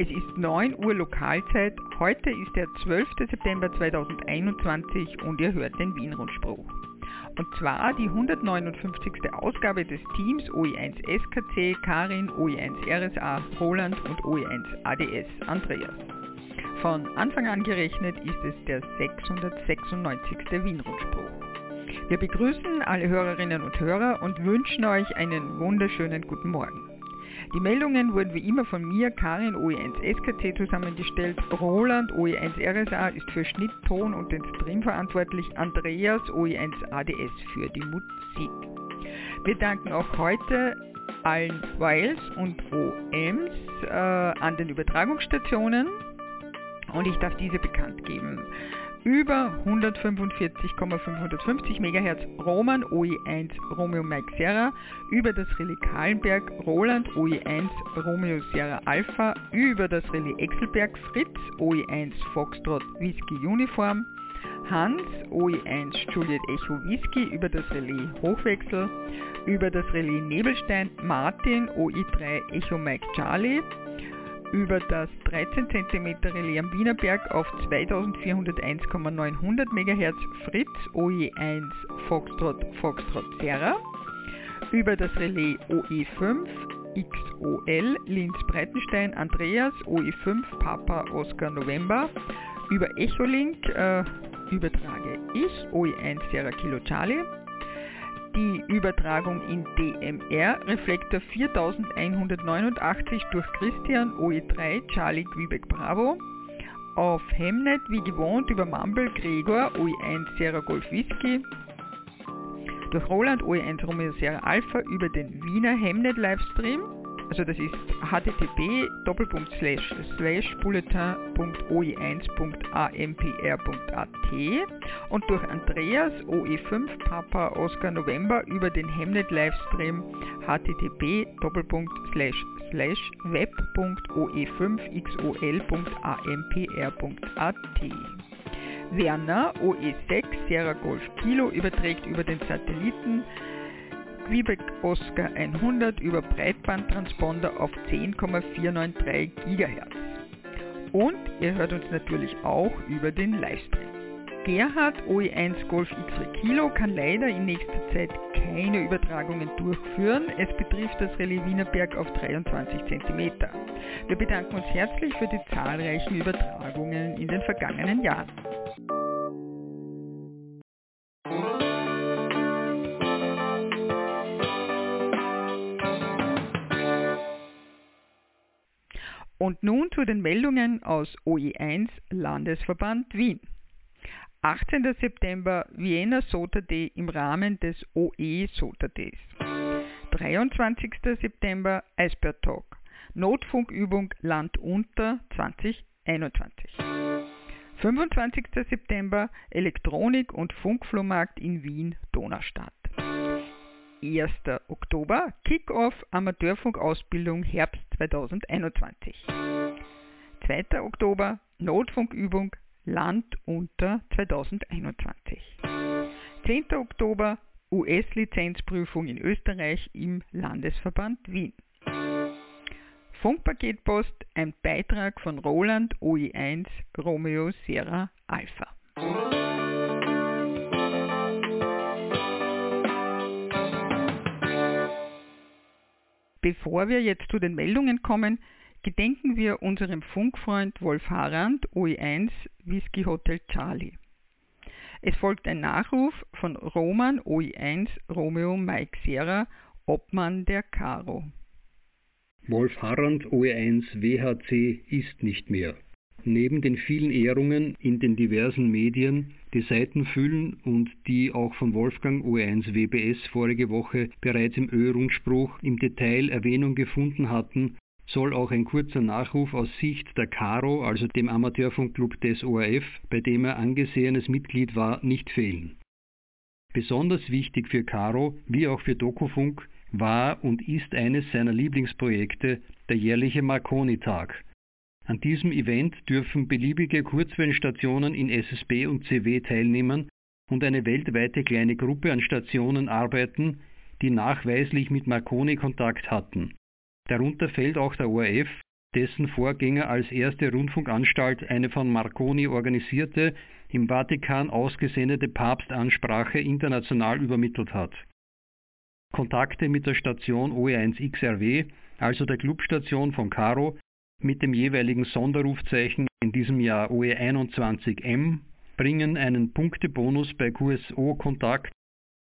Es ist 9 Uhr Lokalzeit. Heute ist der 12. September 2021 und ihr hört den Wien-Rundspruch. Und zwar die 159. Ausgabe des Teams OE1 SKC, Karin, OE1 RSA, Roland und OE1 ADS, Andreas. Von Anfang an gerechnet ist es der 696. Wien-Rundspruch. Wir begrüßen alle Hörerinnen und Hörer und wünschen euch einen wunderschönen guten Morgen. Die Meldungen wurden wie immer von mir, Karin OE1 SKC zusammengestellt. Roland OE1 RSA ist für Schnitt, Ton und den Stream verantwortlich. Andreas OE1 ADS für die Musik. Wir danken auch heute allen Wiles und OMs äh, an den Übertragungsstationen und ich darf diese bekannt geben über 145,550 MHz Roman OE1 Romeo Mike Sierra, über das Relais Kahlenberg Roland OE1 Romeo Sierra Alpha, über das Relais Exelberg Fritz OE1 Foxtrot Whisky Uniform, Hans OE1 Juliet Echo Whisky über das Relais Hochwechsel, über das Relais Nebelstein Martin OE3 Echo Mike Charlie, über das 13 cm Relais am Wienerberg auf 2401,900 MHz Fritz OE1 Foxtrot Foxtrot Serra, über das Relais OE5 XOL Linz Breitenstein Andreas OE5 Papa Oscar November, über Echolink äh, übertrage ich OE1 Sierra Kilo Charlie, die Übertragung in DMR Reflektor 4189 durch Christian OE3 Charlie Quebec Bravo. Auf Hemnet wie gewohnt über Mumble Gregor OE1 Sierra Golf Whisky. Durch Roland OE1 Romeo Sierra Alpha über den Wiener Hemnet Livestream also das ist http bulletin.oe1.ampr.at und durch Andreas OE5 Papa Oscar November über den Hemnet Livestream http web.oe5xol.ampr.at Werner OE6 Sierra Golf Kilo überträgt über den Satelliten Quebec Oscar 100 über Breitbandtransponder auf 10,493 GHz. Und ihr hört uns natürlich auch über den Livestream. Gerhard OE1 Golf X-Ray Kilo kann leider in nächster Zeit keine Übertragungen durchführen. Es betrifft das Relais Wienerberg auf 23 cm. Wir bedanken uns herzlich für die zahlreichen Übertragungen in den vergangenen Jahren. Und nun zu den Meldungen aus OE1 Landesverband Wien. 18. September Vienna SOTA Day im Rahmen des OE SOTA Days. 23. September Eisbär Talk. Notfunkübung Land unter 2021. 25. September Elektronik- und Funkflohmarkt in Wien Donaustadt. 1. Oktober Kick-Off Amateurfunkausbildung Herbst 2021. 2. Oktober Notfunkübung Land unter 2021. 10. Oktober US-Lizenzprüfung in Österreich im Landesverband Wien. Funkpaketpost, ein Beitrag von Roland OE1 Romeo Sierra Alpha. Bevor wir jetzt zu den Meldungen kommen, gedenken wir unserem Funkfreund Wolf Harand, OE1 Whisky Hotel Charlie. Es folgt ein Nachruf von Roman OE1 Romeo Mike Sierra, Obmann der Caro. Wolf Harand OE1 WHC ist nicht mehr. Neben den vielen Ehrungen in den diversen Medien, die Seiten füllen und die auch von Wolfgang OE1 WBS vorige Woche bereits im Ö-Rundspruch im Detail Erwähnung gefunden hatten, soll auch ein kurzer Nachruf aus Sicht der Caro, also dem Amateurfunkclub des ORF, bei dem er angesehenes Mitglied war, nicht fehlen. Besonders wichtig für Caro, wie auch für Dokufunk, war und ist eines seiner Lieblingsprojekte der jährliche Marconi-Tag, an diesem Event dürfen beliebige Kurzwellenstationen in SSB und CW teilnehmen und eine weltweite kleine Gruppe an Stationen arbeiten, die nachweislich mit Marconi Kontakt hatten. Darunter fällt auch der ORF, dessen Vorgänger als erste Rundfunkanstalt eine von Marconi organisierte, im Vatikan ausgesendete Papstansprache international übermittelt hat. Kontakte mit der Station OE1 XRW, also der Clubstation von Caro, mit dem jeweiligen Sonderrufzeichen in diesem Jahr OE21M bringen einen Punktebonus bei QSO-Kontakt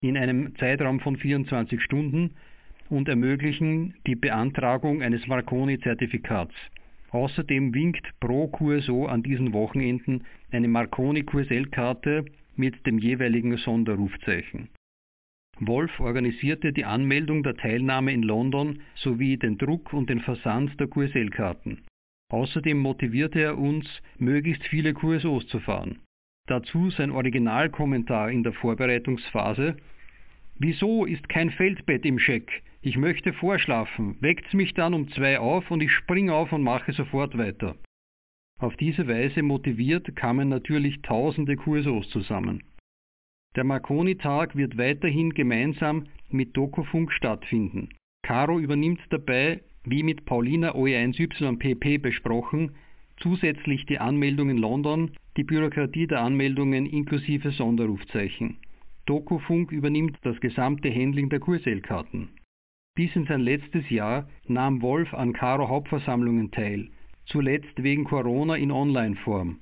in einem Zeitraum von 24 Stunden und ermöglichen die Beantragung eines Marconi-Zertifikats. Außerdem winkt pro QSO an diesen Wochenenden eine Marconi QSL-Karte mit dem jeweiligen Sonderrufzeichen. Wolf organisierte die Anmeldung der Teilnahme in London sowie den Druck und den Versand der QSL-Karten. Außerdem motivierte er uns, möglichst viele QSOs zu fahren. Dazu sein Originalkommentar in der Vorbereitungsphase. Wieso ist kein Feldbett im Scheck? Ich möchte vorschlafen. Weckt's mich dann um zwei auf und ich spring auf und mache sofort weiter. Auf diese Weise motiviert kamen natürlich tausende QSOs zusammen. Der Marconi-Tag wird weiterhin gemeinsam mit Dokufunk stattfinden. Caro übernimmt dabei, wie mit Paulina OE1YPP besprochen, zusätzlich die Anmeldung in London, die Bürokratie der Anmeldungen inklusive Sonderrufzeichen. Dokufunk übernimmt das gesamte Handling der QSL-Karten. Bis in sein letztes Jahr nahm Wolf an Caro Hauptversammlungen teil, zuletzt wegen Corona in Online-Form.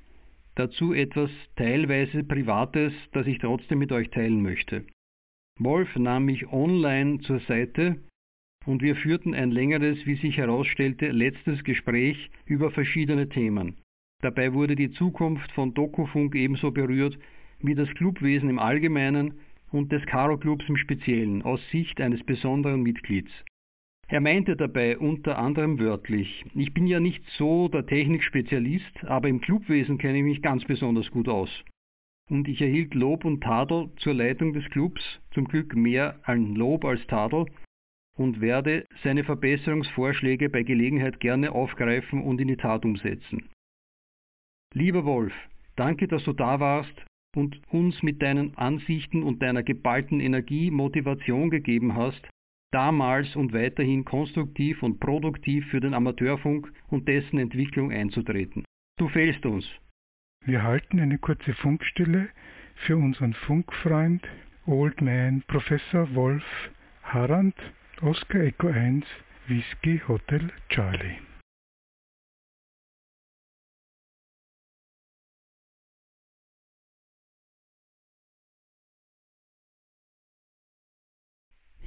Dazu etwas teilweise Privates, das ich trotzdem mit euch teilen möchte. Wolf nahm mich online zur Seite und wir führten ein längeres, wie sich herausstellte, letztes Gespräch über verschiedene Themen. Dabei wurde die Zukunft von Dokufunk ebenso berührt wie das Clubwesen im Allgemeinen und des Karo Clubs im Speziellen aus Sicht eines besonderen Mitglieds. Er meinte dabei unter anderem wörtlich, ich bin ja nicht so der Technikspezialist, aber im Clubwesen kenne ich mich ganz besonders gut aus. Und ich erhielt Lob und Tadel zur Leitung des Clubs, zum Glück mehr an Lob als Tadel, und werde seine Verbesserungsvorschläge bei Gelegenheit gerne aufgreifen und in die Tat umsetzen. Lieber Wolf, danke, dass du da warst und uns mit deinen Ansichten und deiner geballten Energie Motivation gegeben hast, damals und weiterhin konstruktiv und produktiv für den Amateurfunk und dessen Entwicklung einzutreten. Du fehlst uns. Wir halten eine kurze Funkstille für unseren Funkfreund Old Man Professor Wolf Harrand Oscar Echo 1, Whisky Hotel Charlie.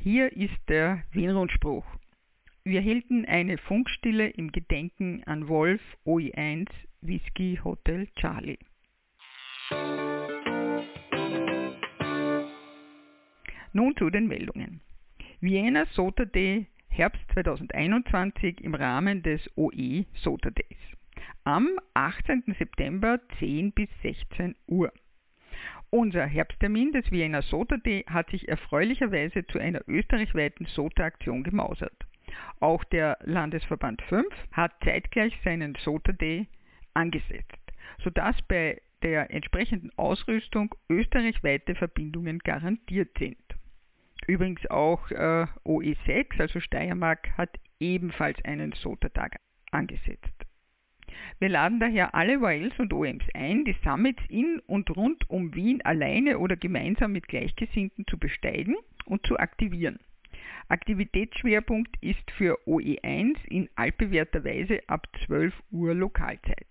Hier ist der Wienrundspruch. Wir hielten eine Funkstille im Gedenken an Wolf OI1 Whisky Hotel Charlie. Nun zu den Meldungen. Vienna SOTA Day Herbst 2021 im Rahmen des OE SOTA Days. Am 18. September 10 bis 16 Uhr. Unser Herbsttermin des Vienna SOTA Day hat sich erfreulicherweise zu einer österreichweiten SOTA-Aktion gemausert. Auch der Landesverband 5 hat zeitgleich seinen SOTA Day angesetzt, sodass bei der entsprechenden Ausrüstung österreichweite Verbindungen garantiert sind. Übrigens auch äh, OE6, also Steiermark, hat ebenfalls einen SOTA-Tag angesetzt. Wir laden daher alle YLs und OEMs ein, die Summits in und rund um Wien alleine oder gemeinsam mit Gleichgesinnten zu besteigen und zu aktivieren. Aktivitätsschwerpunkt ist für OE1 in altbewährter Weise ab 12 Uhr Lokalzeit.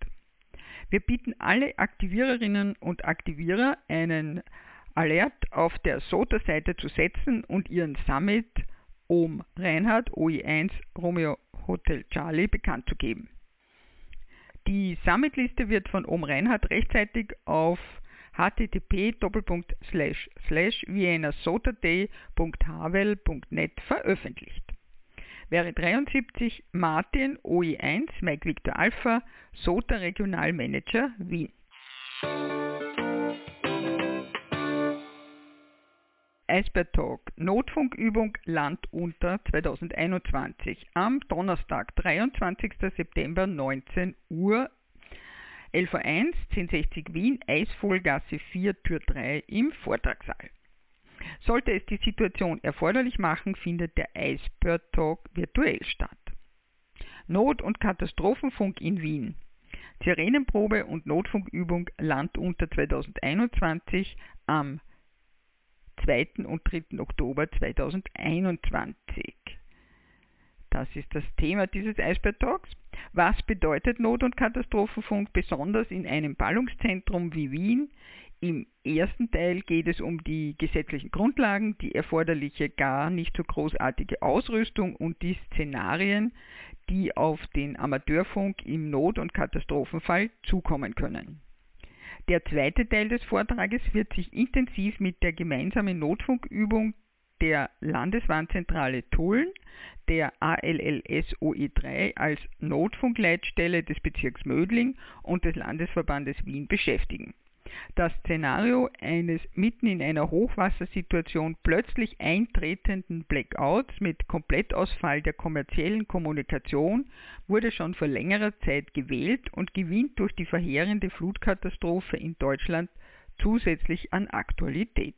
Wir bieten alle Aktiviererinnen und Aktivierer einen Alert auf der SOTA-Seite zu setzen und Ihren Summit OM Reinhard OI1 Romeo Hotel Charlie bekannt zu geben. Die Summitliste wird von OM Reinhard rechtzeitig auf http viennasotaday.havel.net veröffentlicht. Wäre 73 Martin OI1 Mike Victor Alpha SOTA Regionalmanager Wien. Eisbär Talk, Notfunkübung Land unter 2021 am Donnerstag, 23. September 19 Uhr 11.01 1060 Wien, Eisvollgasse 4, Tür 3 im Vortragssaal. Sollte es die Situation erforderlich machen, findet der Eisbär Talk virtuell statt. Not- und Katastrophenfunk in Wien. Sirenenprobe und Notfunkübung Landunter 2021 am 2. und 3. Oktober 2021. Das ist das Thema dieses Eisbär Talks. Was bedeutet Not- und Katastrophenfunk besonders in einem Ballungszentrum wie Wien? Im ersten Teil geht es um die gesetzlichen Grundlagen, die erforderliche gar nicht so großartige Ausrüstung und die Szenarien, die auf den Amateurfunk im Not- und Katastrophenfall zukommen können. Der zweite Teil des Vortrages wird sich intensiv mit der gemeinsamen Notfunkübung der Landeswarnzentrale Tulln, der ALLS OE3 als Notfunkleitstelle des Bezirks Mödling und des Landesverbandes Wien beschäftigen. Das Szenario eines mitten in einer Hochwassersituation plötzlich eintretenden Blackouts mit Komplettausfall der kommerziellen Kommunikation wurde schon vor längerer Zeit gewählt und gewinnt durch die verheerende Flutkatastrophe in Deutschland zusätzlich an Aktualität.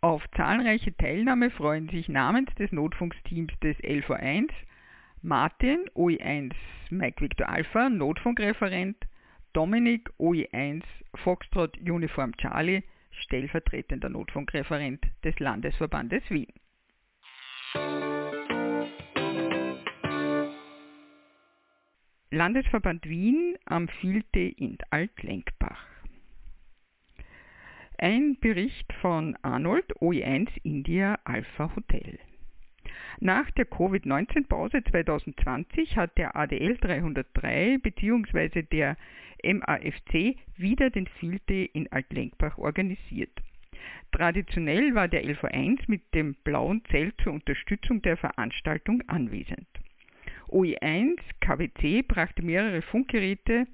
Auf zahlreiche Teilnahme freuen sich namens des Notfunksteams des LV1 Martin, OE1 Mike Victor Alpha, Notfunkreferent, Dominik OE1 Foxtrot Uniform Charlie, stellvertretender Notfunkreferent des Landesverbandes Wien. Landesverband Wien am Filte in Altlenkbach. Ein Bericht von Arnold OE1 India Alpha Hotel. Nach der Covid-19-Pause 2020 hat der ADL 303 bzw. der MAFC wieder den Field Day in Altlenkbach organisiert. Traditionell war der LV1 mit dem blauen Zelt zur Unterstützung der Veranstaltung anwesend. OE1 KWC brachte mehrere Funkgeräte,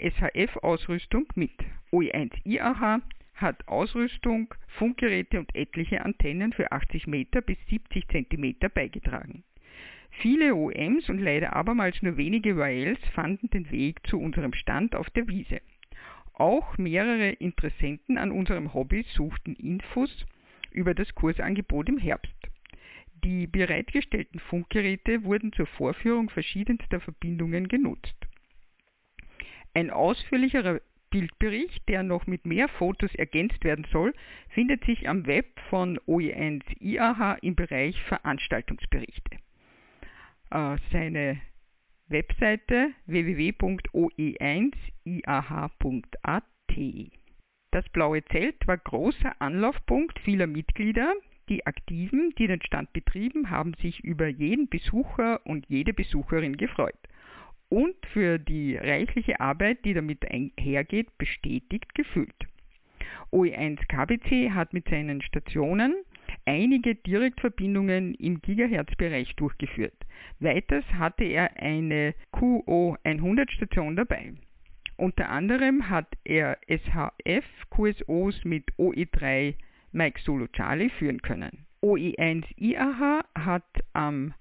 SHF-Ausrüstung mit. OE1 IAH hat Ausrüstung, Funkgeräte und etliche Antennen für 80 Meter bis 70 Zentimeter beigetragen. Viele OMs und leider abermals nur wenige YLs fanden den Weg zu unserem Stand auf der Wiese. Auch mehrere Interessenten an unserem Hobby suchten Infos über das Kursangebot im Herbst. Die bereitgestellten Funkgeräte wurden zur Vorführung verschiedenster Verbindungen genutzt. Ein ausführlicherer Bildbericht, der noch mit mehr Fotos ergänzt werden soll, findet sich am Web von OE1 IAH im Bereich Veranstaltungsberichte. Äh, seine Webseite www.oe1iah.at. Das blaue Zelt war großer Anlaufpunkt vieler Mitglieder. Die Aktiven, die den Stand betrieben, haben sich über jeden Besucher und jede Besucherin gefreut und für die reichliche Arbeit, die damit einhergeht, bestätigt gefühlt. OE1 KBC hat mit seinen Stationen einige Direktverbindungen im Gigahertz-Bereich durchgeführt. Weiters hatte er eine QO100-Station dabei. Unter anderem hat er SHF-QSOs mit OE3 Mike Solo Charlie führen können. OE1 IAH hat am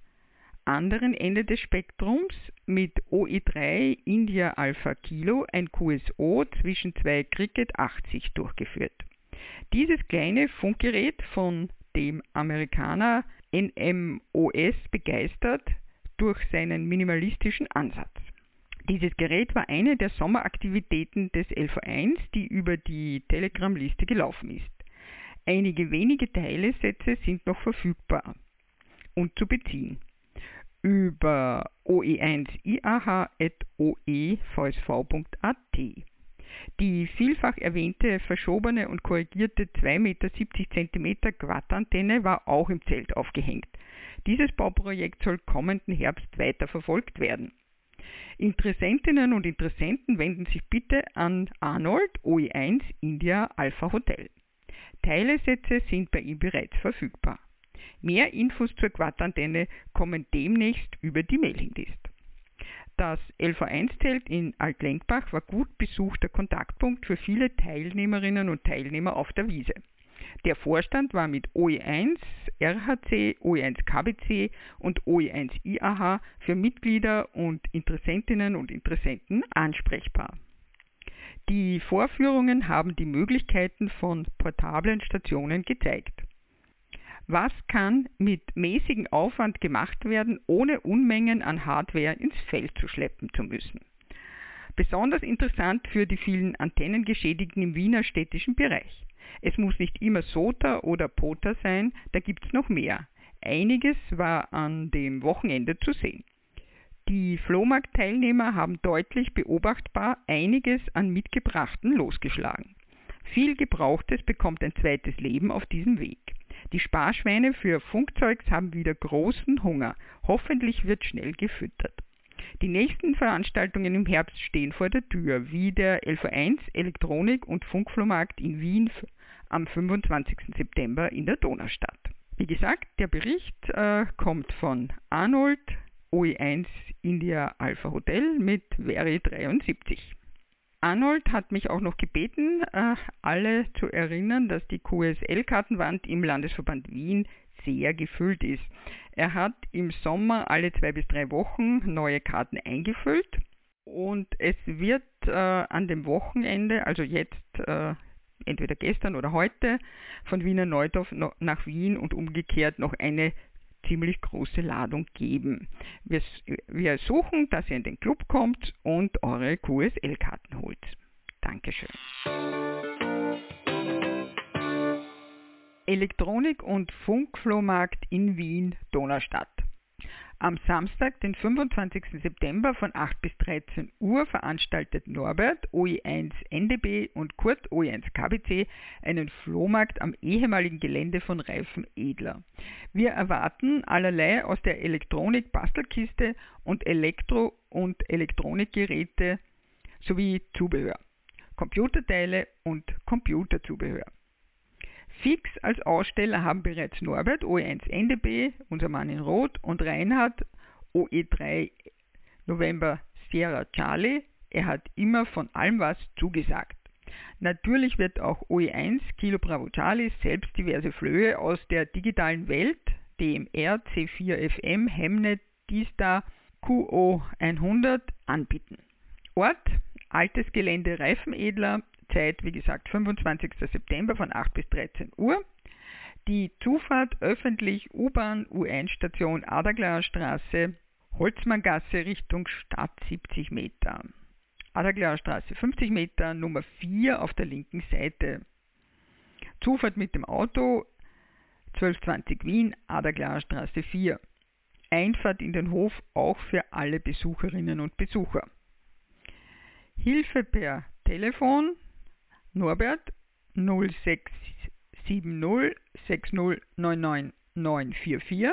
anderen Ende des Spektrums mit OE3 India Alpha Kilo ein QSO zwischen zwei Cricket 80 durchgeführt. Dieses kleine Funkgerät von dem Amerikaner NMOS begeistert durch seinen minimalistischen Ansatz. Dieses Gerät war eine der Sommeraktivitäten des LV1, die über die Telegram-Liste gelaufen ist. Einige wenige Teilesätze sind noch verfügbar und zu beziehen über oe1iah.oevsv.at. Die vielfach erwähnte verschobene und korrigierte 2,70 Meter cm Quad-Antenne war auch im Zelt aufgehängt. Dieses Bauprojekt soll kommenden Herbst weiter verfolgt werden. Interessentinnen und Interessenten wenden sich bitte an Arnold OE1 India Alpha Hotel. Teilesätze sind bei ihm bereits verfügbar. Mehr Infos zur Quad-Antenne kommen demnächst über die Mailinglist. Das LV1-Zelt in Altlenkbach war gut besuchter Kontaktpunkt für viele Teilnehmerinnen und Teilnehmer auf der Wiese. Der Vorstand war mit OE1 RHC, OE1 KBC und OE1 IAH für Mitglieder und Interessentinnen und Interessenten ansprechbar. Die Vorführungen haben die Möglichkeiten von portablen Stationen gezeigt. Was kann mit mäßigem Aufwand gemacht werden, ohne Unmengen an Hardware ins Feld zu schleppen zu müssen? Besonders interessant für die vielen Antennengeschädigten im Wiener städtischen Bereich. Es muss nicht immer SOTA oder POTA sein, da gibt es noch mehr. Einiges war an dem Wochenende zu sehen. Die Flohmarktteilnehmer haben deutlich beobachtbar einiges an Mitgebrachten losgeschlagen. Viel Gebrauchtes bekommt ein zweites Leben auf diesem Weg. Die Sparschweine für Funkzeugs haben wieder großen Hunger. Hoffentlich wird schnell gefüttert. Die nächsten Veranstaltungen im Herbst stehen vor der Tür, wie der LV1 Elektronik- und Funkflohmarkt in Wien am 25. September in der Donaustadt. Wie gesagt, der Bericht äh, kommt von Arnold OE1 India Alpha Hotel mit Veri 73. Arnold hat mich auch noch gebeten, äh, alle zu erinnern, dass die QSL-Kartenwand im Landesverband Wien sehr gefüllt ist. Er hat im Sommer alle zwei bis drei Wochen neue Karten eingefüllt und es wird äh, an dem Wochenende, also jetzt äh, entweder gestern oder heute, von Wiener Neudorf nach Wien und umgekehrt noch eine ziemlich große Ladung geben. Wir, wir suchen, dass ihr in den Club kommt und eure QSL-Karten holt. Dankeschön. Elektronik- und Funkflohmarkt in Wien, Donaustadt. Am Samstag, den 25. September von 8 bis 13 Uhr veranstaltet Norbert OE1 NDB und Kurt OE1 KBC einen Flohmarkt am ehemaligen Gelände von Reifen Edler. Wir erwarten allerlei aus der Elektronik-Bastelkiste und Elektro- und Elektronikgeräte sowie Zubehör, Computerteile und Computerzubehör. Fix als Aussteller haben bereits Norbert OE1 NDB, unser Mann in Rot, und Reinhard OE3 November Sierra Charlie. Er hat immer von allem was zugesagt. Natürlich wird auch OE1 Kilo Bravo Charlie selbst diverse Flöhe aus der digitalen Welt, DMR, C4 FM, Hemnet, D-Star, QO100 anbieten. Ort Altes Gelände Reifenedler, Zeit, wie gesagt, 25. September von 8 bis 13 Uhr. Die Zufahrt öffentlich U-Bahn U1-Station Adaglaer Straße, Holzmanngasse Richtung Stadt 70 Meter. Adaglaer Straße 50 Meter, Nummer 4 auf der linken Seite. Zufahrt mit dem Auto 1220 Wien, Adaglaer Straße 4. Einfahrt in den Hof auch für alle Besucherinnen und Besucher. Hilfe per Telefon Norbert 0670 6099944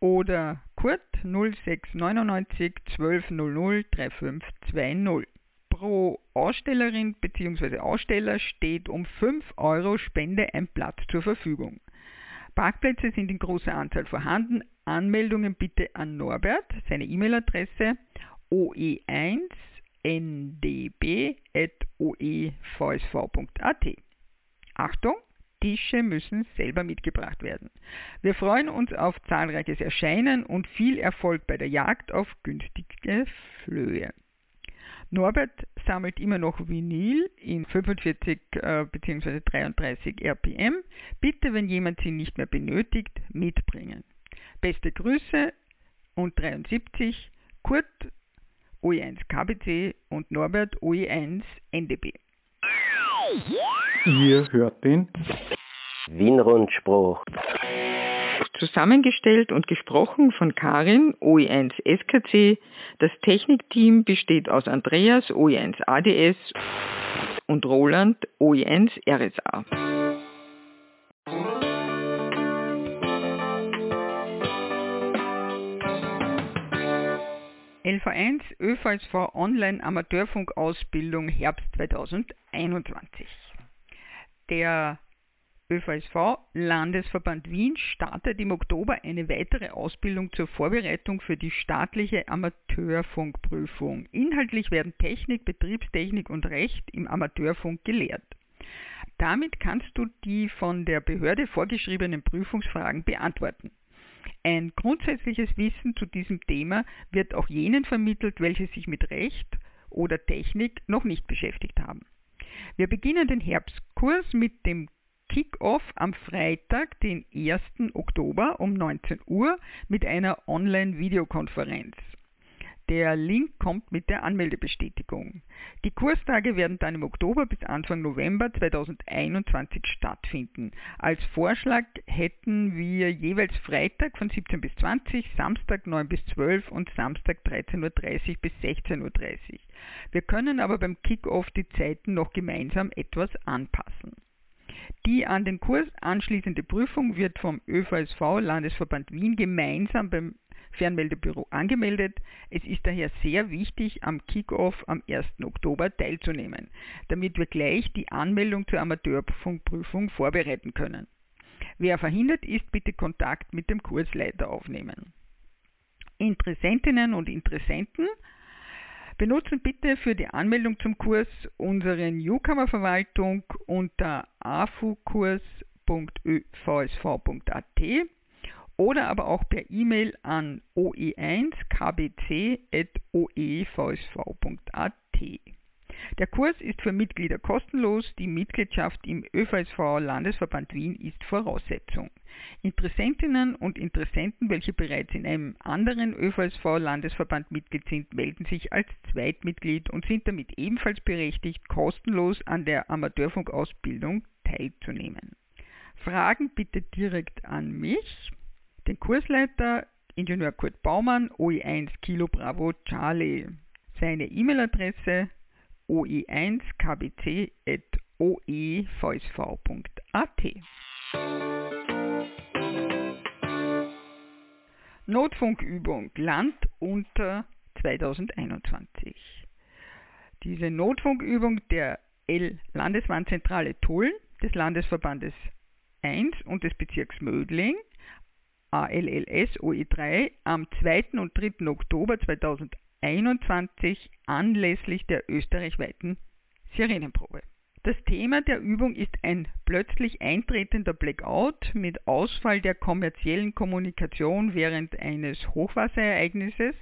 oder Kurt 0699 1200 3520. Pro Ausstellerin bzw. Aussteller steht um 5 Euro Spende ein Platz zur Verfügung. Parkplätze sind in großer Anzahl vorhanden. Anmeldungen bitte an Norbert, seine E-Mail-Adresse oe1 ndb.oevsv.at. Achtung, Tische müssen selber mitgebracht werden. Wir freuen uns auf zahlreiches Erscheinen und viel Erfolg bei der Jagd auf günstige Flöhe. Norbert sammelt immer noch Vinyl in 45 äh, bzw. 33 RPM. Bitte, wenn jemand sie nicht mehr benötigt, mitbringen. Beste Grüße und 73 Kurt OE1 KBC und Norbert OE1 NDB. Ihr hört den Wienrundspruch. Zusammengestellt und gesprochen von Karin, OE1 SKC. Das Technikteam besteht aus Andreas, OE1 ADS und Roland, OE1 RSA. LV1 ÖVSV Online Amateurfunkausbildung Herbst 2021. Der ÖVSV Landesverband Wien startet im Oktober eine weitere Ausbildung zur Vorbereitung für die staatliche Amateurfunkprüfung. Inhaltlich werden Technik, Betriebstechnik und Recht im Amateurfunk gelehrt. Damit kannst du die von der Behörde vorgeschriebenen Prüfungsfragen beantworten. Ein grundsätzliches Wissen zu diesem Thema wird auch jenen vermittelt, welche sich mit Recht oder Technik noch nicht beschäftigt haben. Wir beginnen den Herbstkurs mit dem Kick-Off am Freitag, den 1. Oktober um 19 Uhr mit einer Online-Videokonferenz. Der Link kommt mit der Anmeldebestätigung. Die Kurstage werden dann im Oktober bis Anfang November 2021 stattfinden. Als Vorschlag hätten wir jeweils Freitag von 17 bis 20, Samstag 9 bis 12 und Samstag 13.30 Uhr bis 16.30 Uhr. Wir können aber beim Kickoff die Zeiten noch gemeinsam etwas anpassen. Die an den Kurs anschließende Prüfung wird vom ÖVSV Landesverband Wien gemeinsam beim Fernmeldebüro angemeldet. Es ist daher sehr wichtig, am Kickoff am 1. Oktober teilzunehmen, damit wir gleich die Anmeldung zur Amateurfunkprüfung vorbereiten können. Wer verhindert ist, bitte Kontakt mit dem Kursleiter aufnehmen. Interessentinnen und Interessenten benutzen bitte für die Anmeldung zum Kurs unsere Newcomer-Verwaltung unter afukurs.övsv.at oder aber auch per E-Mail an oe1kbc.oevsv.at. Der Kurs ist für Mitglieder kostenlos, die Mitgliedschaft im ÖVSV Landesverband Wien ist Voraussetzung. Interessentinnen und Interessenten, welche bereits in einem anderen ÖVSV Landesverband Mitglied sind, melden sich als Zweitmitglied und sind damit ebenfalls berechtigt, kostenlos an der Amateurfunkausbildung teilzunehmen. Fragen bitte direkt an mich den Kursleiter Ingenieur Kurt Baumann, OE1 Kilo Bravo Charlie. Seine E-Mail-Adresse oe1kbc.oevsv.at. Notfunkübung Land unter 2021. Diese Notfunkübung der L-Landeswarnzentrale Tulln des Landesverbandes 1 und des Bezirks Mödling ALLS OE3 am 2. und 3. Oktober 2021 anlässlich der österreichweiten Sirenenprobe. Das Thema der Übung ist ein plötzlich eintretender Blackout mit Ausfall der kommerziellen Kommunikation während eines Hochwasserereignisses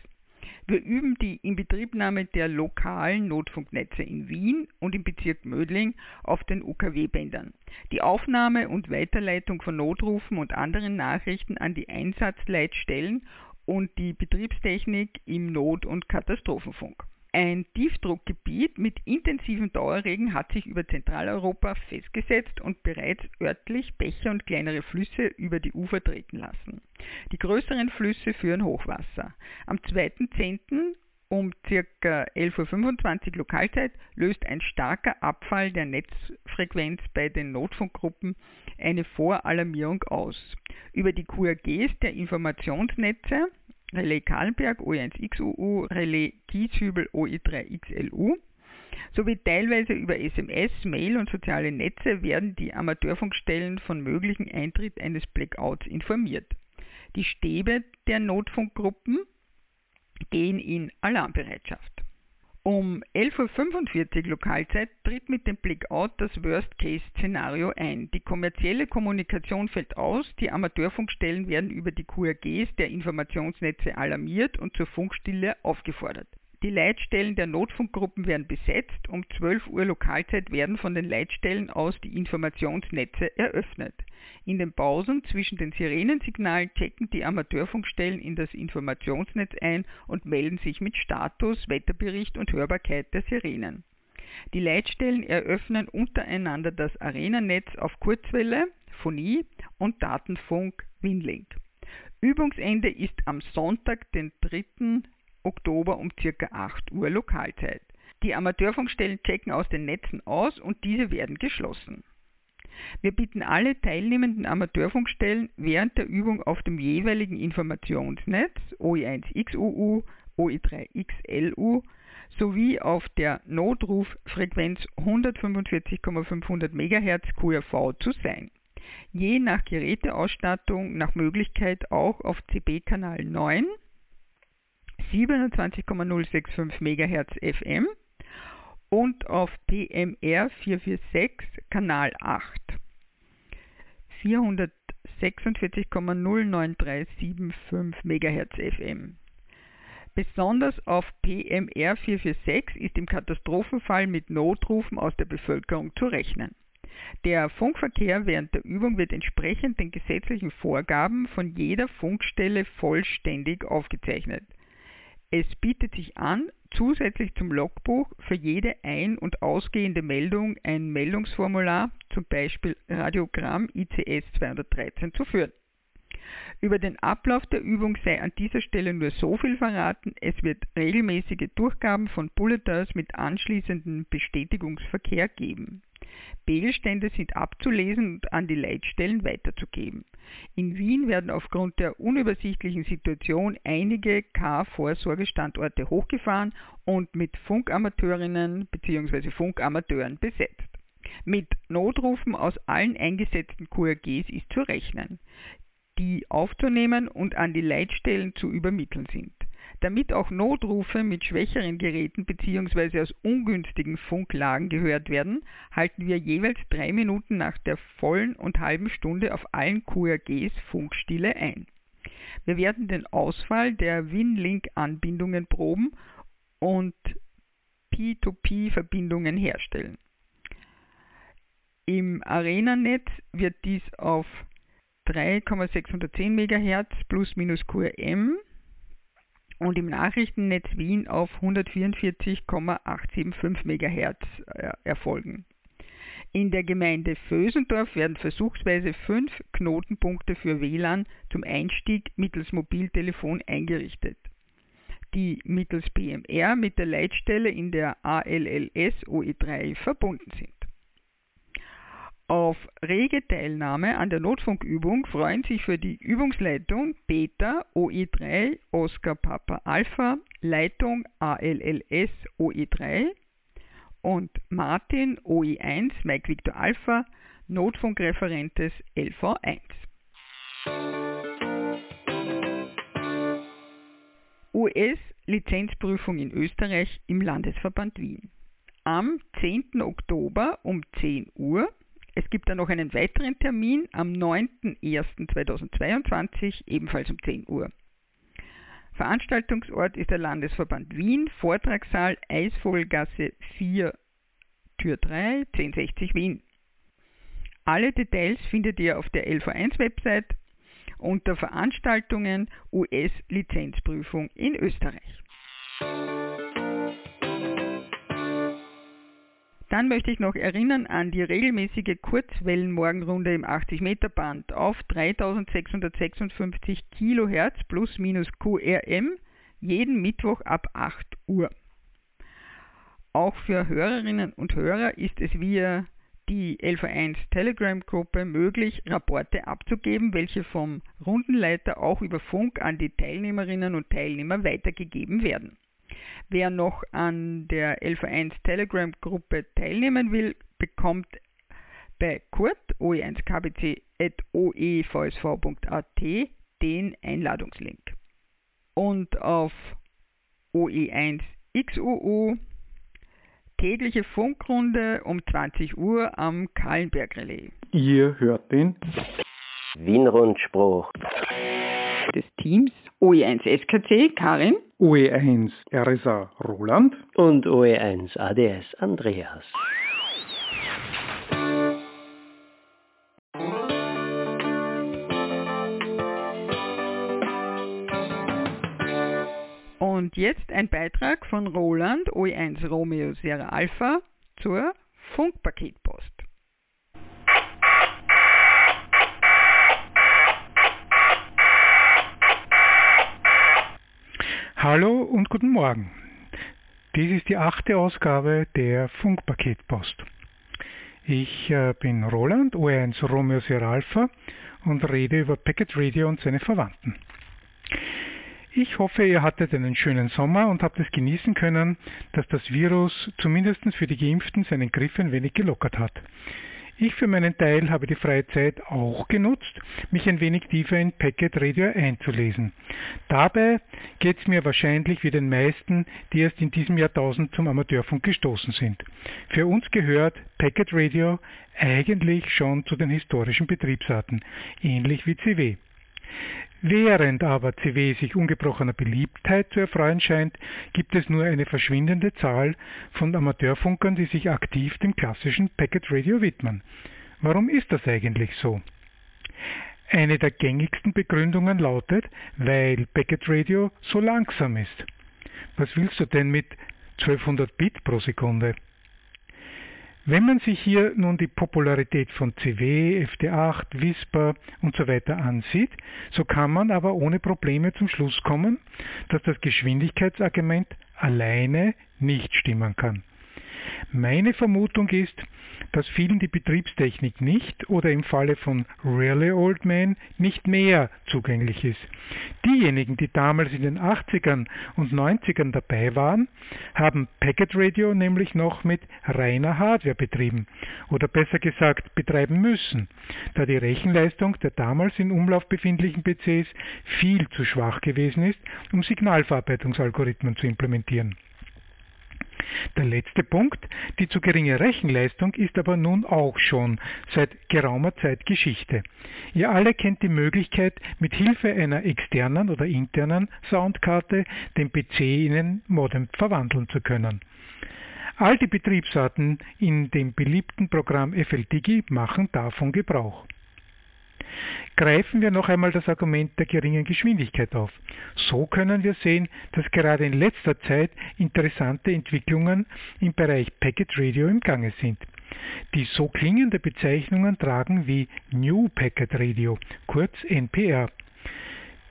wir üben die Inbetriebnahme der lokalen Notfunknetze in Wien und im Bezirk Mödling auf den UKW-Bändern, die Aufnahme und Weiterleitung von Notrufen und anderen Nachrichten an die Einsatzleitstellen und die Betriebstechnik im Not- und Katastrophenfunk. Ein Tiefdruckgebiet mit intensiven Dauerregen hat sich über Zentraleuropa festgesetzt und bereits örtlich Bäche und kleinere Flüsse über die Ufer treten lassen. Die größeren Flüsse führen Hochwasser. Am 2.10. um ca. 11.25 Uhr Lokalzeit löst ein starker Abfall der Netzfrequenz bei den Notfunkgruppen eine Voralarmierung aus. Über die QRGs der Informationsnetze Relais Kahlenberg OE1XUU, Relais Kieshübel OE3XLU sowie teilweise über SMS, Mail und soziale Netze werden die Amateurfunkstellen von möglichen Eintritt eines Blackouts informiert. Die Stäbe der Notfunkgruppen gehen in Alarmbereitschaft. Um 11.45 Uhr Lokalzeit tritt mit dem Blackout das Worst-Case-Szenario ein. Die kommerzielle Kommunikation fällt aus, die Amateurfunkstellen werden über die QRGs der Informationsnetze alarmiert und zur Funkstille aufgefordert. Die Leitstellen der Notfunkgruppen werden besetzt. Um 12 Uhr Lokalzeit werden von den Leitstellen aus die Informationsnetze eröffnet. In den Pausen zwischen den Sirenensignalen checken die Amateurfunkstellen in das Informationsnetz ein und melden sich mit Status, Wetterbericht und Hörbarkeit der Sirenen. Die Leitstellen eröffnen untereinander das Arenanetz auf Kurzwelle, Phonie und Datenfunk Winlink. Übungsende ist am Sonntag, den 3. Oktober um ca. 8 Uhr Lokalzeit. Die Amateurfunkstellen checken aus den Netzen aus und diese werden geschlossen. Wir bitten alle teilnehmenden Amateurfunkstellen während der Übung auf dem jeweiligen Informationsnetz OE1XUU, OE3XLU sowie auf der Notrufrequenz 145,500 MHz QRV zu sein. Je nach Geräteausstattung nach Möglichkeit auch auf CB-Kanal 9 27,065 MHz FM und auf PMR 446 Kanal 8 446,09375 MHz FM. Besonders auf PMR 446 ist im Katastrophenfall mit Notrufen aus der Bevölkerung zu rechnen. Der Funkverkehr während der Übung wird entsprechend den gesetzlichen Vorgaben von jeder Funkstelle vollständig aufgezeichnet. Es bietet sich an, zusätzlich zum Logbuch für jede ein- und ausgehende Meldung ein Meldungsformular, zum Beispiel Radiogramm ICS 213, zu führen. Über den Ablauf der Übung sei an dieser Stelle nur so viel verraten, es wird regelmäßige Durchgaben von Bulletins mit anschließendem Bestätigungsverkehr geben. Bildstände sind abzulesen und an die Leitstellen weiterzugeben. In Wien werden aufgrund der unübersichtlichen Situation einige K-Vorsorgestandorte hochgefahren und mit Funkamateurinnen bzw. Funkamateuren besetzt. Mit Notrufen aus allen eingesetzten QRGs ist zu rechnen die aufzunehmen und an die Leitstellen zu übermitteln sind. Damit auch Notrufe mit schwächeren Geräten bzw. aus ungünstigen Funklagen gehört werden, halten wir jeweils drei Minuten nach der vollen und halben Stunde auf allen QRGs Funkstille ein. Wir werden den Ausfall der WinLink-Anbindungen proben und P2P-Verbindungen herstellen. Im Arenanetz wird dies auf 3,610 MHz plus minus QRM und im Nachrichtennetz Wien auf 144,875 MHz äh, erfolgen. In der Gemeinde Vösendorf werden versuchsweise fünf Knotenpunkte für WLAN zum Einstieg mittels Mobiltelefon eingerichtet, die mittels PMR mit der Leitstelle in der ALLS OE3 verbunden sind. Auf rege Teilnahme an der Notfunkübung freuen sich für die Übungsleitung Beta OE3 Oscar Papa Alpha, Leitung ALLS OE3 und Martin OE1 Mike Victor Alpha, Notfunkreferentes LV1. US-Lizenzprüfung in Österreich im Landesverband Wien. Am 10. Oktober um 10 Uhr es gibt dann noch einen weiteren Termin am 9.01.2022, ebenfalls um 10 Uhr. Veranstaltungsort ist der Landesverband Wien, Vortragssaal Eisvogelgasse 4, Tür 3, 1060 Wien. Alle Details findet ihr auf der LV1-Website unter Veranstaltungen US-Lizenzprüfung in Österreich. Dann möchte ich noch erinnern an die regelmäßige Kurzwellenmorgenrunde im 80-Meter-Band auf 3656 kHz plus minus QRM jeden Mittwoch ab 8 Uhr. Auch für Hörerinnen und Hörer ist es via die LV1 Telegram-Gruppe möglich, Rapporte abzugeben, welche vom Rundenleiter auch über Funk an die Teilnehmerinnen und Teilnehmer weitergegeben werden. Wer noch an der LV1 Telegram-Gruppe teilnehmen will, bekommt bei Kurt oe1kbc.oevsv.at den Einladungslink. Und auf OE1XUU tägliche Funkrunde um 20 Uhr am Kahlenberg-Relais. Ihr hört den Wienrundspruch des Teams OE1 SKC Karin, OE1 RSA Roland und OE1 ADS Andreas. Und jetzt ein Beitrag von Roland OE1 Romeo Sierra Alpha zur Funkpaketpost. Hallo und guten Morgen. Dies ist die achte Ausgabe der Funkpaketpost. Ich äh, bin Roland, OR1 Romeo Sierra Alpha und rede über Packet Radio und seine Verwandten. Ich hoffe, ihr hattet einen schönen Sommer und habt es genießen können, dass das Virus zumindest für die Geimpften seinen Griff ein wenig gelockert hat. Ich für meinen Teil habe die freie Zeit auch genutzt, mich ein wenig tiefer in Packet Radio einzulesen. Dabei geht es mir wahrscheinlich wie den meisten, die erst in diesem Jahrtausend zum Amateurfunk gestoßen sind. Für uns gehört Packet Radio eigentlich schon zu den historischen Betriebsarten, ähnlich wie CW. Während aber CW sich ungebrochener Beliebtheit zu erfreuen scheint, gibt es nur eine verschwindende Zahl von Amateurfunkern, die sich aktiv dem klassischen Packet Radio widmen. Warum ist das eigentlich so? Eine der gängigsten Begründungen lautet, weil Packet Radio so langsam ist. Was willst du denn mit 1200 Bit pro Sekunde? Wenn man sich hier nun die Popularität von CW, FD8, Whisper und so weiter ansieht, so kann man aber ohne Probleme zum Schluss kommen, dass das Geschwindigkeitsargument alleine nicht stimmen kann. Meine Vermutung ist, dass vielen die Betriebstechnik nicht oder im Falle von Really Old Man nicht mehr zugänglich ist. Diejenigen, die damals in den 80ern und 90ern dabei waren, haben Packet Radio nämlich noch mit reiner Hardware betrieben oder besser gesagt betreiben müssen, da die Rechenleistung der damals in Umlauf befindlichen PCs viel zu schwach gewesen ist, um Signalverarbeitungsalgorithmen zu implementieren. Der letzte Punkt, die zu geringe Rechenleistung, ist aber nun auch schon seit geraumer Zeit Geschichte. Ihr alle kennt die Möglichkeit, mit Hilfe einer externen oder internen Soundkarte den PC in ein Modem verwandeln zu können. All die Betriebsarten in dem beliebten Programm FLDigi machen davon Gebrauch. Greifen wir noch einmal das Argument der geringen Geschwindigkeit auf. So können wir sehen, dass gerade in letzter Zeit interessante Entwicklungen im Bereich Packet Radio im Gange sind. Die so klingende Bezeichnungen tragen wie New Packet Radio, kurz NPR.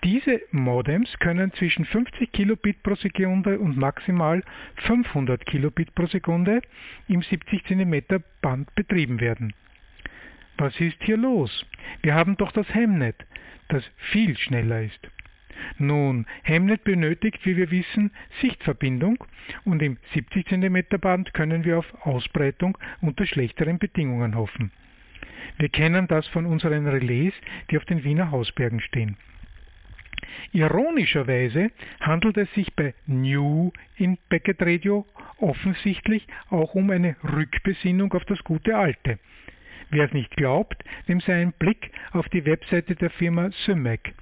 Diese Modems können zwischen 50 Kilobit pro Sekunde und maximal 500 Kilobit pro Sekunde im 70 cm Band betrieben werden. Was ist hier los? Wir haben doch das Hemnet, das viel schneller ist. Nun, Hemnet benötigt, wie wir wissen, Sichtverbindung und im 70 cm Band können wir auf Ausbreitung unter schlechteren Bedingungen hoffen. Wir kennen das von unseren Relais, die auf den Wiener Hausbergen stehen. Ironischerweise handelt es sich bei New in Packet Radio offensichtlich auch um eine Rückbesinnung auf das gute Alte. Wer es nicht glaubt, dem sei ein Blick auf die Webseite der Firma Symec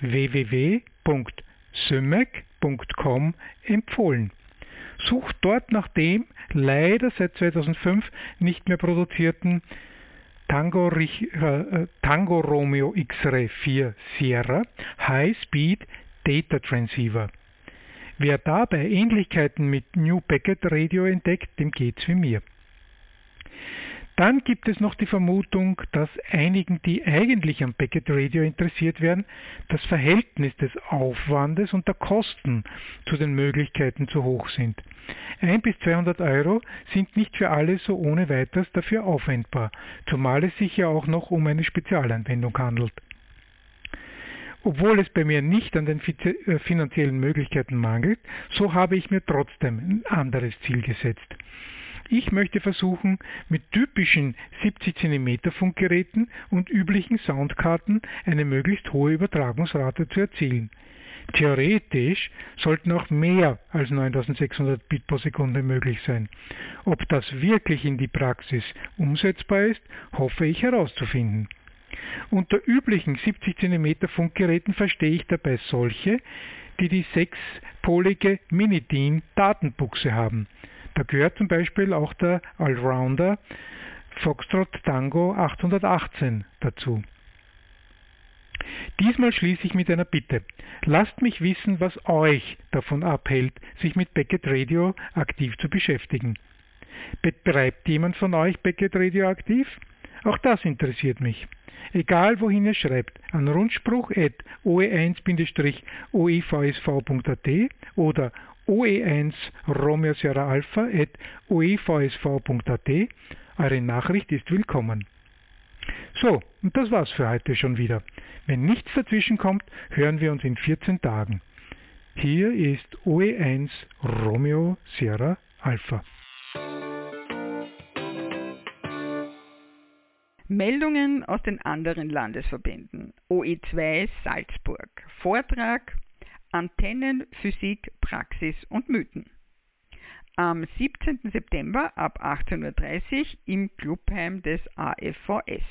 www.symec.com empfohlen. Sucht dort nach dem leider seit 2005 nicht mehr produzierten Tango, äh, Tango Romeo X-Ray 4 Sierra High Speed Data Transceiver. Wer dabei Ähnlichkeiten mit New Packet Radio entdeckt, dem geht's wie mir. Dann gibt es noch die Vermutung, dass einigen, die eigentlich am Packet Radio interessiert werden, das Verhältnis des Aufwandes und der Kosten zu den Möglichkeiten zu hoch sind. 1 bis 200 Euro sind nicht für alle so ohne weiteres dafür aufwendbar, zumal es sich ja auch noch um eine Spezialanwendung handelt. Obwohl es bei mir nicht an den äh, finanziellen Möglichkeiten mangelt, so habe ich mir trotzdem ein anderes Ziel gesetzt. Ich möchte versuchen, mit typischen 70 cm Funkgeräten und üblichen Soundkarten eine möglichst hohe Übertragungsrate zu erzielen. Theoretisch sollten auch mehr als 9600 Bit pro Sekunde möglich sein. Ob das wirklich in die Praxis umsetzbar ist, hoffe ich herauszufinden. Unter üblichen 70 cm Funkgeräten verstehe ich dabei solche, die die sechspolige Mini-DIN Datenbuchse haben. Da gehört zum Beispiel auch der Allrounder Foxtrot Tango 818 dazu. Diesmal schließe ich mit einer Bitte. Lasst mich wissen, was euch davon abhält, sich mit Beckett Radio aktiv zu beschäftigen. Betreibt jemand von euch Beckett Radio aktiv? Auch das interessiert mich. Egal wohin ihr schreibt, an rundspruch.oe1-oevsv.at oder OE1 Romeo Sierra Alpha at oevsv.at. Eure Nachricht ist willkommen. So, und das war's für heute schon wieder. Wenn nichts dazwischen kommt, hören wir uns in 14 Tagen. Hier ist OE1 Romeo Sierra Alpha. Meldungen aus den anderen Landesverbänden. OE2 Salzburg. Vortrag Antennen, Physik, Praxis und Mythen. Am 17. September ab 18.30 Uhr im Clubheim des AFVS.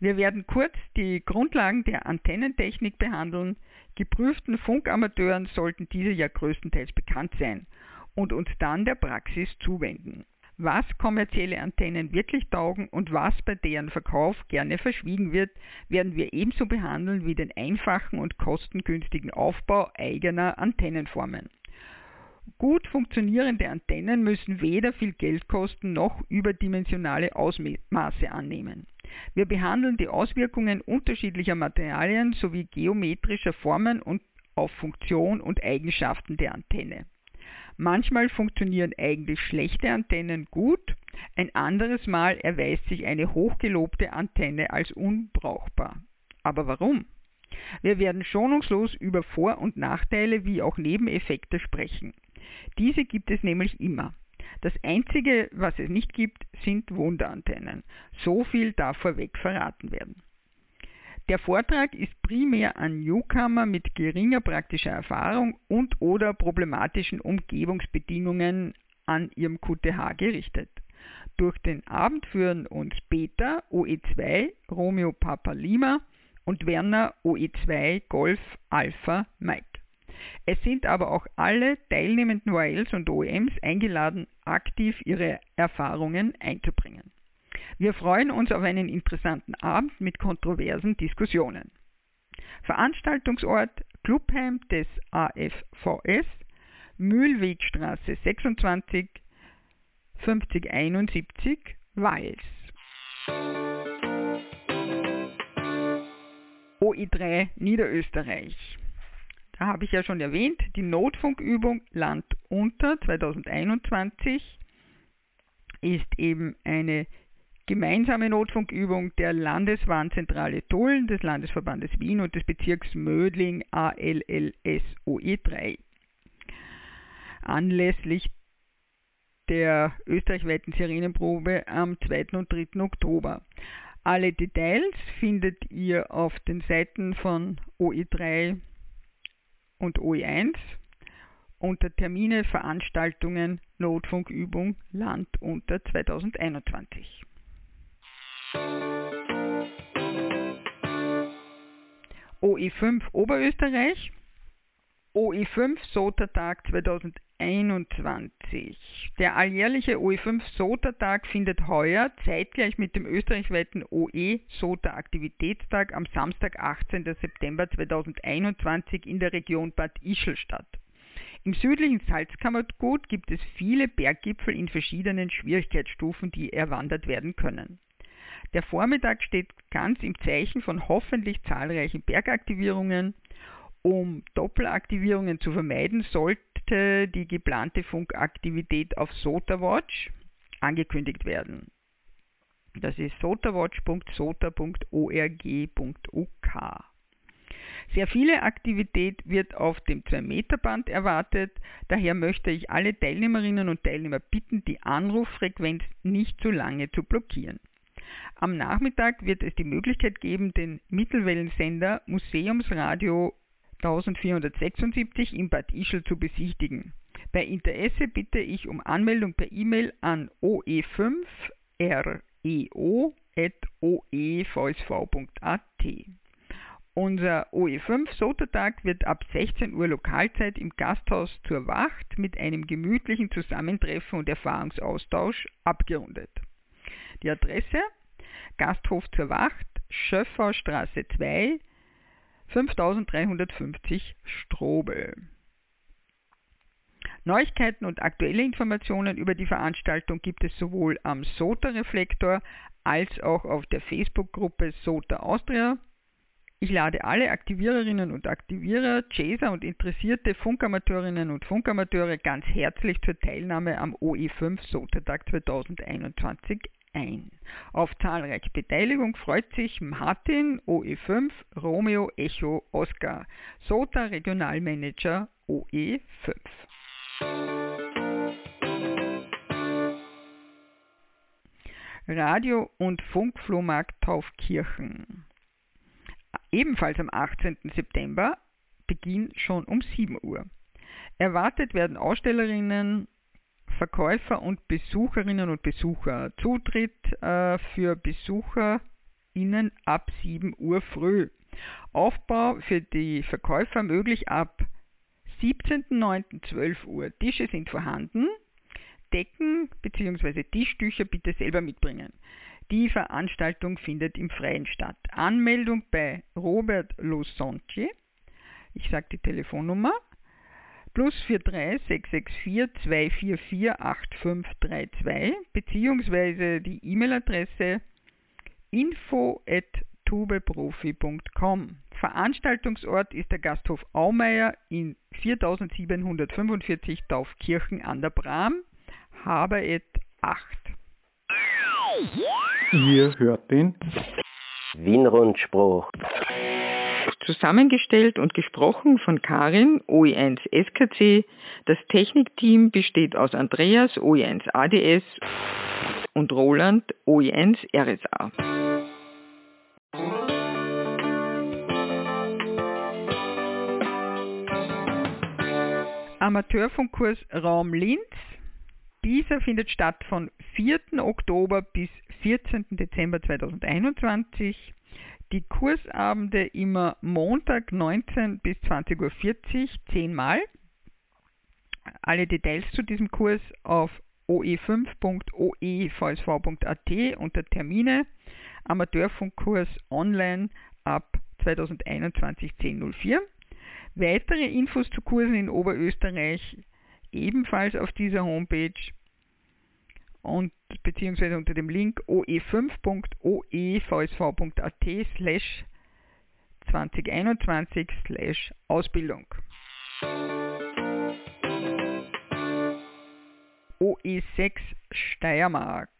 Wir werden kurz die Grundlagen der Antennentechnik behandeln. Geprüften Funkamateuren sollten diese ja größtenteils bekannt sein und uns dann der Praxis zuwenden. Was kommerzielle Antennen wirklich taugen und was bei deren Verkauf gerne verschwiegen wird, werden wir ebenso behandeln wie den einfachen und kostengünstigen Aufbau eigener Antennenformen. Gut funktionierende Antennen müssen weder viel Geld kosten noch überdimensionale Ausmaße annehmen. Wir behandeln die Auswirkungen unterschiedlicher Materialien sowie geometrischer Formen und auf Funktion und Eigenschaften der Antenne. Manchmal funktionieren eigentlich schlechte Antennen gut, ein anderes Mal erweist sich eine hochgelobte Antenne als unbrauchbar. Aber warum? Wir werden schonungslos über Vor- und Nachteile wie auch Nebeneffekte sprechen. Diese gibt es nämlich immer. Das Einzige, was es nicht gibt, sind Wunderantennen. So viel darf vorweg verraten werden. Der Vortrag ist primär an Newcomer mit geringer praktischer Erfahrung und oder problematischen Umgebungsbedingungen an ihrem QTH gerichtet. Durch den Abend führen uns Peter OE2 Romeo Papa Lima und Werner OE2 Golf Alpha Mike. Es sind aber auch alle teilnehmenden OELs und OEMs eingeladen, aktiv ihre Erfahrungen einzubringen. Wir freuen uns auf einen interessanten Abend mit kontroversen Diskussionen. Veranstaltungsort Clubheim des AFVS, Mühlwegstraße 26 5071 Wals. OI3 Niederösterreich. Da habe ich ja schon erwähnt, die Notfunkübung Land unter 2021 ist eben eine gemeinsame Notfunkübung der Landeswarnzentrale Tulln, des Landesverbandes Wien und des Bezirks Mödling ALLSOE3. Anlässlich der österreichweiten Sirenenprobe am 2. und 3. Oktober. Alle Details findet ihr auf den Seiten von OE3 und OE1 unter Termine, Veranstaltungen, Notfunkübung Land unter 2021. OE5 Oberösterreich, OE5 SOTA-Tag 2021. Der alljährliche OE5 SOTA-Tag findet heuer zeitgleich mit dem österreichweiten OE SOTA-Aktivitätstag am Samstag, 18. September 2021 in der Region Bad Ischl statt. Im südlichen Salzkammergut gibt es viele Berggipfel in verschiedenen Schwierigkeitsstufen, die erwandert werden können. Der Vormittag steht ganz im Zeichen von hoffentlich zahlreichen Bergaktivierungen. Um Doppelaktivierungen zu vermeiden, sollte die geplante Funkaktivität auf SOTA-Watch angekündigt werden. Das ist sotawatch.sota.org.uk. Sehr viele Aktivität wird auf dem 2-Meter-Band erwartet, daher möchte ich alle Teilnehmerinnen und Teilnehmer bitten, die Anruffrequenz nicht zu lange zu blockieren. Am Nachmittag wird es die Möglichkeit geben, den Mittelwellensender Museumsradio 1476 in Bad Ischl zu besichtigen. Bei Interesse bitte ich um Anmeldung per E-Mail an oe5reo.oevsv.at. Unser OE5 Sotertag wird ab 16 Uhr Lokalzeit im Gasthaus zur Wacht mit einem gemütlichen Zusammentreffen und Erfahrungsaustausch abgerundet. Die Adresse Gasthof zur Wacht, Schöfferstraße 2, 5350 Strobel. Neuigkeiten und aktuelle Informationen über die Veranstaltung gibt es sowohl am SOTA Reflektor als auch auf der Facebook-Gruppe SOTA Austria. Ich lade alle Aktiviererinnen und Aktivierer, Chaser und interessierte Funkamateurinnen und Funkamateure ganz herzlich zur Teilnahme am OE5 SOTA-Tag 2021 ein. Auf zahlreiche Beteiligung freut sich Martin OE5 Romeo Echo Oscar, SOTA Regionalmanager OE5. Radio- und Funkflohmarkt Taufkirchen. Ebenfalls am 18. September, Beginn schon um 7 Uhr. Erwartet werden Ausstellerinnen Verkäufer und Besucherinnen und Besucher. Zutritt äh, für Besucher innen ab 7 Uhr früh. Aufbau für die Verkäufer möglich ab 17.09.12 Uhr. Tische sind vorhanden. Decken bzw. Tischtücher bitte selber mitbringen. Die Veranstaltung findet im Freien statt. Anmeldung bei Robert Losonci. Ich sage die Telefonnummer. Plus 43 664 244 8532 beziehungsweise die E-Mail-Adresse info at tubeprofi.com. Veranstaltungsort ist der Gasthof Aumeier in 4745 Taufkirchen an der Bram, Habered 8. Ihr hört den Wienrundspruch. Zusammengestellt und gesprochen von Karin, OE1 SKC. Das Technikteam besteht aus Andreas, OE1 ADS und Roland, OE1 RSA. Amateurfunkkurs Raum Linz. Dieser findet statt von 4. Oktober bis 14. Dezember 2021. Die Kursabende immer Montag 19 bis 20.40 Uhr, 10 Mal. Alle Details zu diesem Kurs auf oe5.oevsv.at unter Termine. Amateurfunkkurs online ab 2021 10.04. Weitere Infos zu Kursen in Oberösterreich ebenfalls auf dieser Homepage und beziehungsweise unter dem Link oe5.oevsv.at slash 2021 slash Ausbildung. OE6 Steiermark.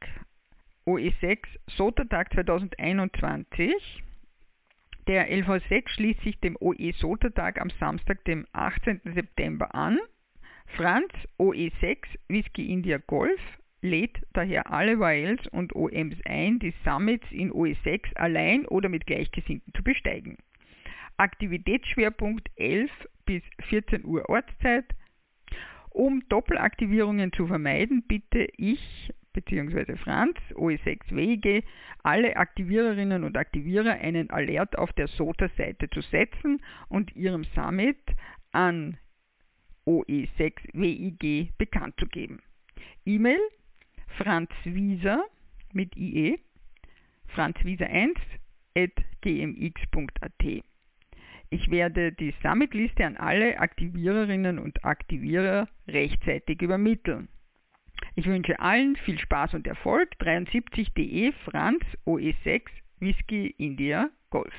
OE6 Sotertag 2021 der LV6 schließt sich dem OE-SOTA-Tag am Samstag, dem 18. September an. Franz OE6 Whisky India Golf lädt daher alle YLs und OMs ein, die Summits in OE6 allein oder mit Gleichgesinnten zu besteigen. Aktivitätsschwerpunkt 11 bis 14 Uhr Ortszeit. Um Doppelaktivierungen zu vermeiden, bitte ich bzw. Franz, OE6 WG, alle Aktiviererinnen und Aktivierer einen Alert auf der SOTA-Seite zu setzen und ihrem Summit an OE6 WIG bekannt zu geben. E-Mail franzwieser mit IE franzwieser1 at gmx.at. Ich werde die Summitliste an alle Aktiviererinnen und Aktivierer rechtzeitig übermitteln. Ich wünsche allen viel Spaß und Erfolg. 73.de Franz OE6 Whisky India Golf.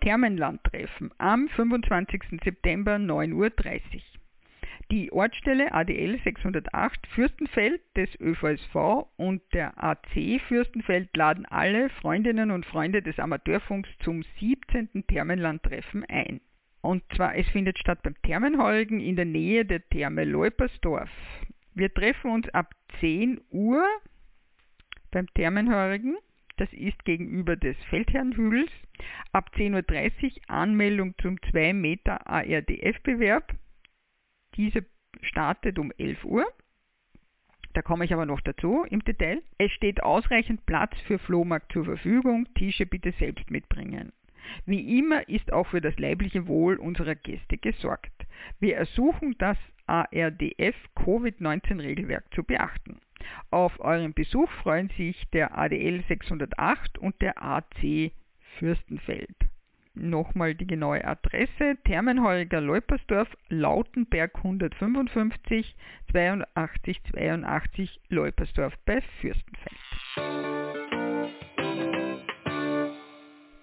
Thermenlandtreffen am 25. September 9.30 Uhr. Die Ortsstelle ADL 608 Fürstenfeld des ÖVSV und der AC Fürstenfeld laden alle Freundinnen und Freunde des Amateurfunks zum 17. Thermenlandtreffen ein. Und zwar, es findet statt beim Thermenholgen in der Nähe der Therme Leupersdorf. Wir treffen uns ab 10 Uhr beim Thermenhorigen. Das ist gegenüber des Feldherrnhügels. Ab 10.30 Uhr Anmeldung zum 2 Meter ARDF-Bewerb. Diese startet um 11 Uhr. Da komme ich aber noch dazu im Detail. Es steht ausreichend Platz für Flohmarkt zur Verfügung. Tische bitte selbst mitbringen. Wie immer ist auch für das leibliche Wohl unserer Gäste gesorgt. Wir ersuchen das ARDF Covid-19-Regelwerk zu beachten. Auf euren Besuch freuen sich der ADL 608 und der AC Fürstenfeld. Nochmal die genaue Adresse: Thermenheuriger Leupersdorf, Lautenberg 155 82 82 Leupersdorf bei Fürstenfeld.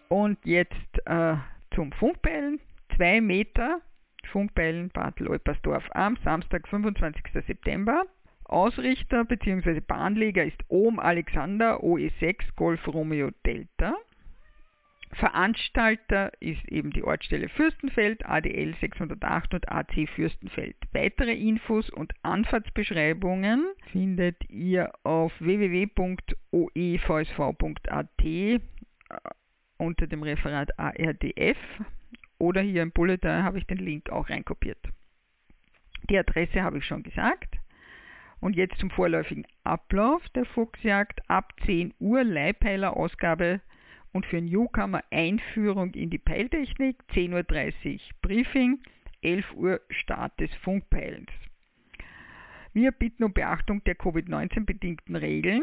Und jetzt äh, zum Funkbellen. Zwei Meter Funkbellen Bad Leupersdorf am Samstag, 25. September. Ausrichter bzw. Bahnleger ist Ohm Alexander OE6 Golf Romeo Delta. Veranstalter ist eben die Ortsstelle Fürstenfeld, ADL 608 und AC Fürstenfeld. Weitere Infos und Anfahrtsbeschreibungen findet ihr auf www.oevsv.at unter dem Referat ARDF oder hier im Bulletin habe ich den Link auch reinkopiert. Die Adresse habe ich schon gesagt Und jetzt zum vorläufigen Ablauf der Fuchsjagd. Ab 10 Uhr Leihpeiler-Ausgabe und für Newcomer Einführung in die Peiltechnik. 10.30 Uhr Briefing, 11 Uhr Start des Funkpeilens. Wir bitten um Beachtung der Covid-19 bedingten Regeln.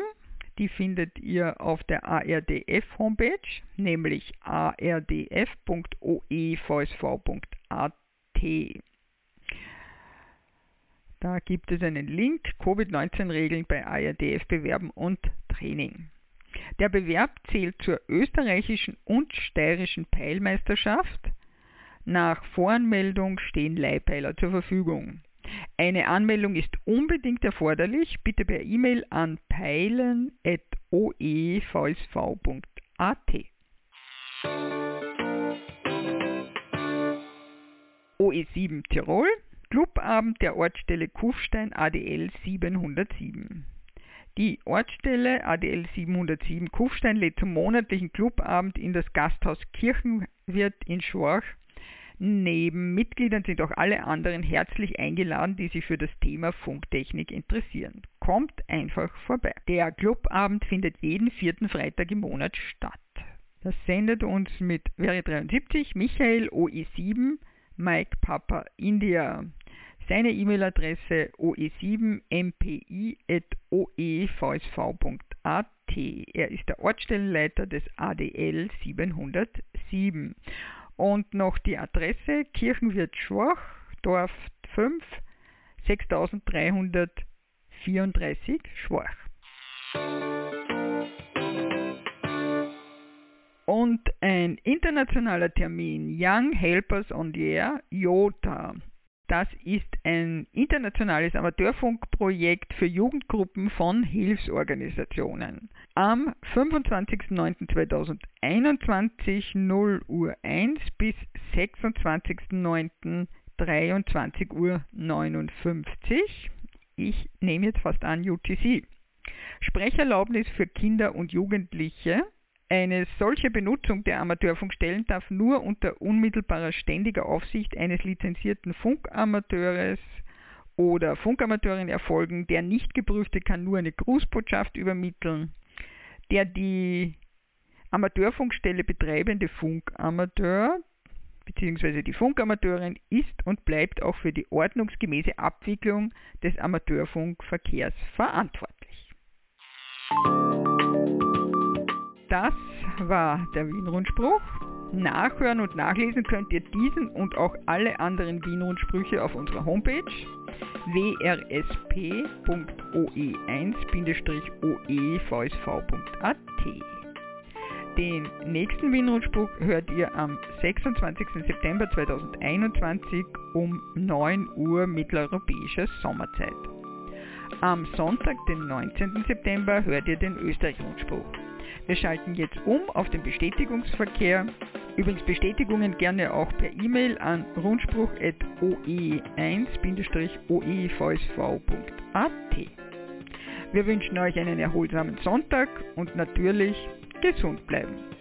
Die findet ihr auf der ARDF Homepage, nämlich ardf.oevsv.at. Da gibt es einen Link, Covid-19-Regeln bei ARDF bewerben und Training. Der Bewerb zählt zur österreichischen und steirischen Peilmeisterschaft. Nach Voranmeldung stehen Leihpeiler zur Verfügung. Eine Anmeldung ist unbedingt erforderlich. Bitte per E-Mail an peilen.oevsv.at. OE7 Tirol Clubabend der Ortsstelle Kufstein ADL 707. Die Ortsstelle ADL 707 Kufstein lädt zum monatlichen Clubabend in das Gasthaus Kirchenwirt in Schorch. Neben Mitgliedern sind auch alle anderen herzlich eingeladen, die sich für das Thema Funktechnik interessieren. Kommt einfach vorbei. Der Clubabend findet jeden vierten Freitag im Monat statt. Das sendet uns mit Veri 73 Michael OE7 Mike Papa India. Seine E-Mail-Adresse oe7mpi.oevsv.at. Er ist der Ortsstellenleiter des ADL 707. Und noch die Adresse Kirchenwirt Schwach, Dorf 5, 6334 Schwach. Und ein internationaler Termin, Young Helpers on the Air, JOTA. Das ist ein internationales Amateurfunkprojekt für Jugendgruppen von Hilfsorganisationen. Am 25.09.2021 0 Uhr 1 bis 26.09.23 Uhr 59. Ich nehme jetzt fast an UTC. Sprecherlaubnis für Kinder und Jugendliche eine solche Benutzung der Amateurfunkstellen darf nur unter unmittelbarer ständiger Aufsicht eines lizenzierten Funkamateures oder Funkamateurin erfolgen. Der nicht geprüfte kann nur eine Grußbotschaft übermitteln. Der die Amateurfunkstelle betreibende Funkamateur bzw. die Funkamateurin ist und bleibt auch für die ordnungsgemäße Abwicklung des Amateurfunkverkehrs verantwortlich. Das war der Wien-Rundspruch. Nachhören und nachlesen könnt ihr diesen und auch alle anderen Wien-Rundsprüche auf unserer Homepage wrsp.oe1-oevsv.at. Den nächsten Wien-Rundspruch hört ihr am 26. September 2021 um 9 Uhr mitteleuropäischer Sommerzeit. Am Sonntag, den 19. September, hört ihr den Österreich-Rundspruch. Wir schalten jetzt um auf den Bestätigungsverkehr. Übrigens Bestätigungen gerne auch per E-Mail an rundspruch.oe1-oevsv.at. Wir wünschen euch einen erholsamen Sonntag und natürlich gesund bleiben.